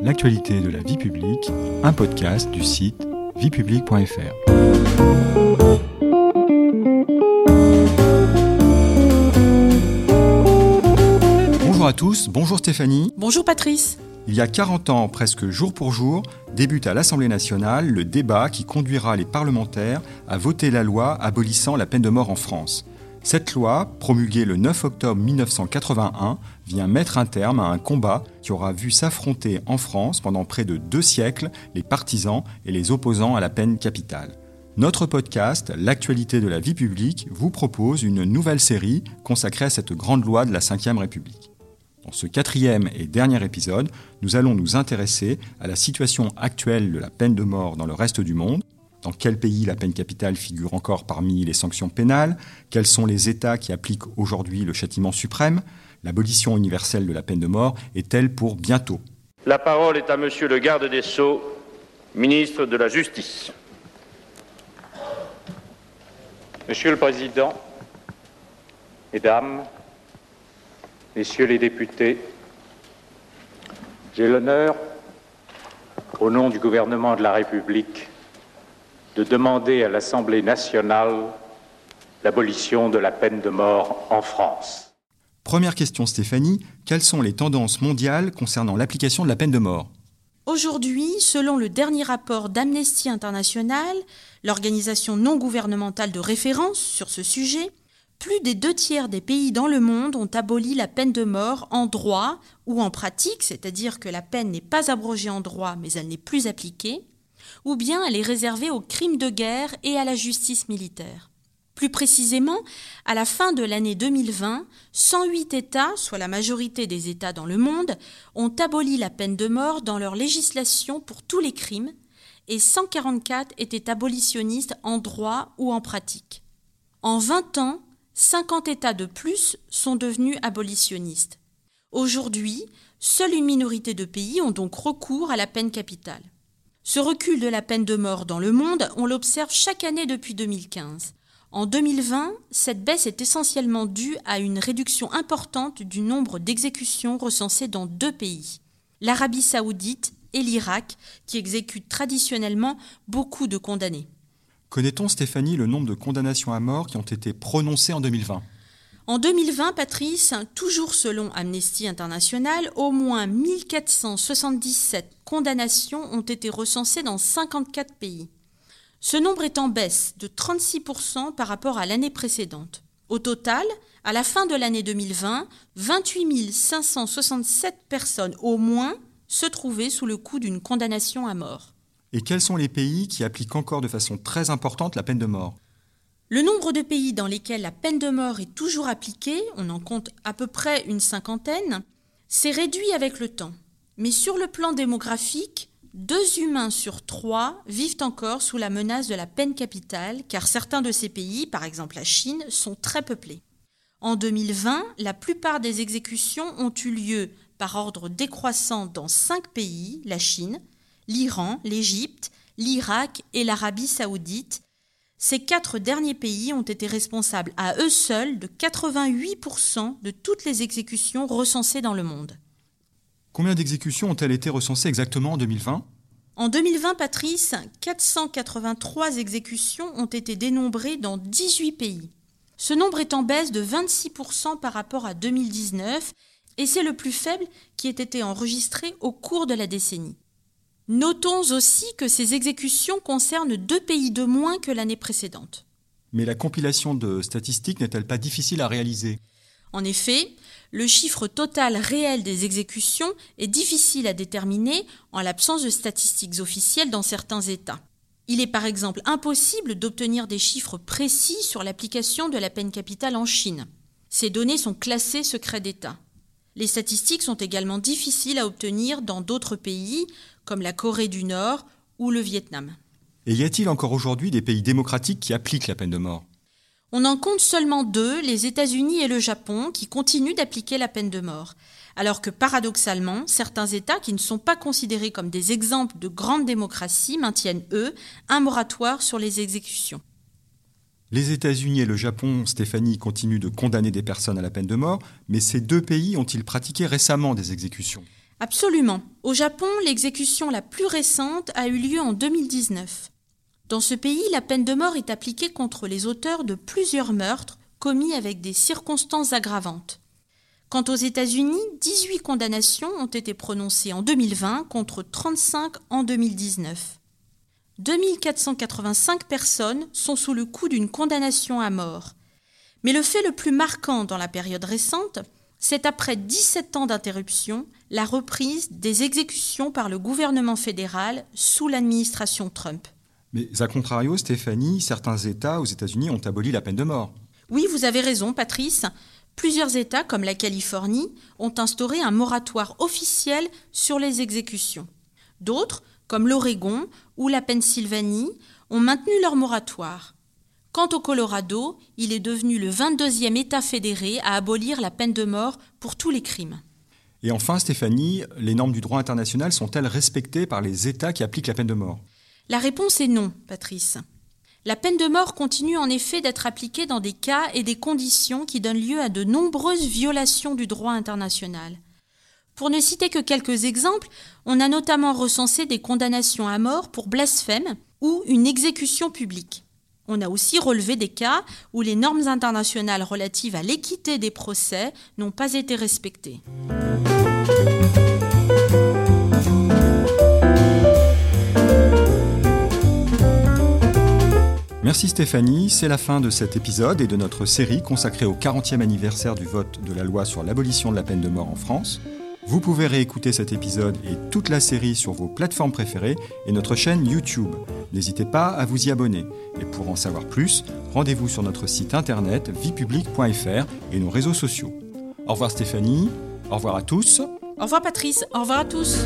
l'actualité de la vie publique, un podcast du site viepublique.fr. Bonjour à tous, bonjour Stéphanie. Bonjour Patrice. Il y a 40 ans, presque jour pour jour, débute à l'Assemblée nationale le débat qui conduira les parlementaires à voter la loi abolissant la peine de mort en France. Cette loi, promulguée le 9 octobre 1981, vient mettre un terme à un combat qui aura vu s'affronter en France pendant près de deux siècles les partisans et les opposants à la peine capitale. Notre podcast, L'actualité de la vie publique, vous propose une nouvelle série consacrée à cette grande loi de la Ve République. Dans ce quatrième et dernier épisode, nous allons nous intéresser à la situation actuelle de la peine de mort dans le reste du monde, dans quel pays la peine capitale figure encore parmi les sanctions pénales? Quels sont les États qui appliquent aujourd'hui le châtiment suprême? L'abolition universelle de la peine de mort est-elle pour bientôt? La parole est à Monsieur le garde des Sceaux, ministre de la Justice. Monsieur le Président, Mesdames, Messieurs les députés, j'ai l'honneur, au nom du gouvernement de la République, de demander à l'Assemblée nationale l'abolition de la peine de mort en France. Première question Stéphanie, quelles sont les tendances mondiales concernant l'application de la peine de mort? Aujourd'hui, selon le dernier rapport d'Amnesty International, l'organisation non gouvernementale de référence sur ce sujet, plus des deux tiers des pays dans le monde ont aboli la peine de mort en droit ou en pratique, c'est-à-dire que la peine n'est pas abrogée en droit mais elle n'est plus appliquée, ou bien elle est réservée aux crimes de guerre et à la justice militaire. Plus précisément, à la fin de l'année 2020, 108 États, soit la majorité des États dans le monde, ont aboli la peine de mort dans leur législation pour tous les crimes, et 144 étaient abolitionnistes en droit ou en pratique. En 20 ans, 50 États de plus sont devenus abolitionnistes. Aujourd'hui, seule une minorité de pays ont donc recours à la peine capitale. Ce recul de la peine de mort dans le monde, on l'observe chaque année depuis 2015. En 2020, cette baisse est essentiellement due à une réduction importante du nombre d'exécutions recensées dans deux pays, l'Arabie saoudite et l'Irak, qui exécutent traditionnellement beaucoup de condamnés. Connaît-on, Stéphanie, le nombre de condamnations à mort qui ont été prononcées en 2020 en 2020, Patrice, toujours selon Amnesty International, au moins 1477 condamnations ont été recensées dans 54 pays. Ce nombre est en baisse de 36% par rapport à l'année précédente. Au total, à la fin de l'année 2020, 28 567 personnes au moins se trouvaient sous le coup d'une condamnation à mort. Et quels sont les pays qui appliquent encore de façon très importante la peine de mort? Le nombre de pays dans lesquels la peine de mort est toujours appliquée, on en compte à peu près une cinquantaine, s'est réduit avec le temps. Mais sur le plan démographique, deux humains sur trois vivent encore sous la menace de la peine capitale, car certains de ces pays, par exemple la Chine, sont très peuplés. En 2020, la plupart des exécutions ont eu lieu par ordre décroissant dans cinq pays, la Chine, l'Iran, l'Égypte, l'Irak et l'Arabie saoudite, ces quatre derniers pays ont été responsables à eux seuls de 88% de toutes les exécutions recensées dans le monde. Combien d'exécutions ont-elles été recensées exactement en 2020 En 2020, Patrice, 483 exécutions ont été dénombrées dans 18 pays. Ce nombre est en baisse de 26% par rapport à 2019 et c'est le plus faible qui ait été enregistré au cours de la décennie. Notons aussi que ces exécutions concernent deux pays de moins que l'année précédente. Mais la compilation de statistiques n'est-elle pas difficile à réaliser? En effet, le chiffre total réel des exécutions est difficile à déterminer en l'absence de statistiques officielles dans certains États. Il est par exemple impossible d'obtenir des chiffres précis sur l'application de la peine capitale en Chine. Ces données sont classées secret d'État. Les statistiques sont également difficiles à obtenir dans d'autres pays, comme la Corée du Nord ou le Vietnam. Et y a-t-il encore aujourd'hui des pays démocratiques qui appliquent la peine de mort? On en compte seulement deux, les États-Unis et le Japon, qui continuent d'appliquer la peine de mort. Alors que paradoxalement, certains États qui ne sont pas considérés comme des exemples de grande démocratie maintiennent, eux, un moratoire sur les exécutions. Les États-Unis et le Japon, Stéphanie, continuent de condamner des personnes à la peine de mort, mais ces deux pays ont-ils pratiqué récemment des exécutions? Absolument. Au Japon, l'exécution la plus récente a eu lieu en 2019. Dans ce pays, la peine de mort est appliquée contre les auteurs de plusieurs meurtres commis avec des circonstances aggravantes. Quant aux États-Unis, 18 condamnations ont été prononcées en 2020 contre 35 en 2019. 2485 personnes sont sous le coup d'une condamnation à mort. Mais le fait le plus marquant dans la période récente, c'est après 17 ans d'interruption, la reprise des exécutions par le gouvernement fédéral sous l'administration Trump. Mais à contrario, Stéphanie, certains États aux États-Unis ont aboli la peine de mort. Oui, vous avez raison, Patrice. Plusieurs États, comme la Californie, ont instauré un moratoire officiel sur les exécutions. D'autres, comme l'Oregon ou la Pennsylvanie, ont maintenu leur moratoire. Quant au Colorado, il est devenu le 22e État fédéré à abolir la peine de mort pour tous les crimes. Et enfin, Stéphanie, les normes du droit international sont-elles respectées par les États qui appliquent la peine de mort? La réponse est non, Patrice. La peine de mort continue en effet d'être appliquée dans des cas et des conditions qui donnent lieu à de nombreuses violations du droit international. Pour ne citer que quelques exemples, on a notamment recensé des condamnations à mort pour blasphème ou une exécution publique. On a aussi relevé des cas où les normes internationales relatives à l'équité des procès n'ont pas été respectées. Merci Stéphanie, c'est la fin de cet épisode et de notre série consacrée au 40e anniversaire du vote de la loi sur l'abolition de la peine de mort en France. Vous pouvez réécouter cet épisode et toute la série sur vos plateformes préférées et notre chaîne YouTube. N'hésitez pas à vous y abonner. Et pour en savoir plus, rendez-vous sur notre site internet viepublique.fr et nos réseaux sociaux. Au revoir Stéphanie, au revoir à tous. Au revoir Patrice, au revoir à tous.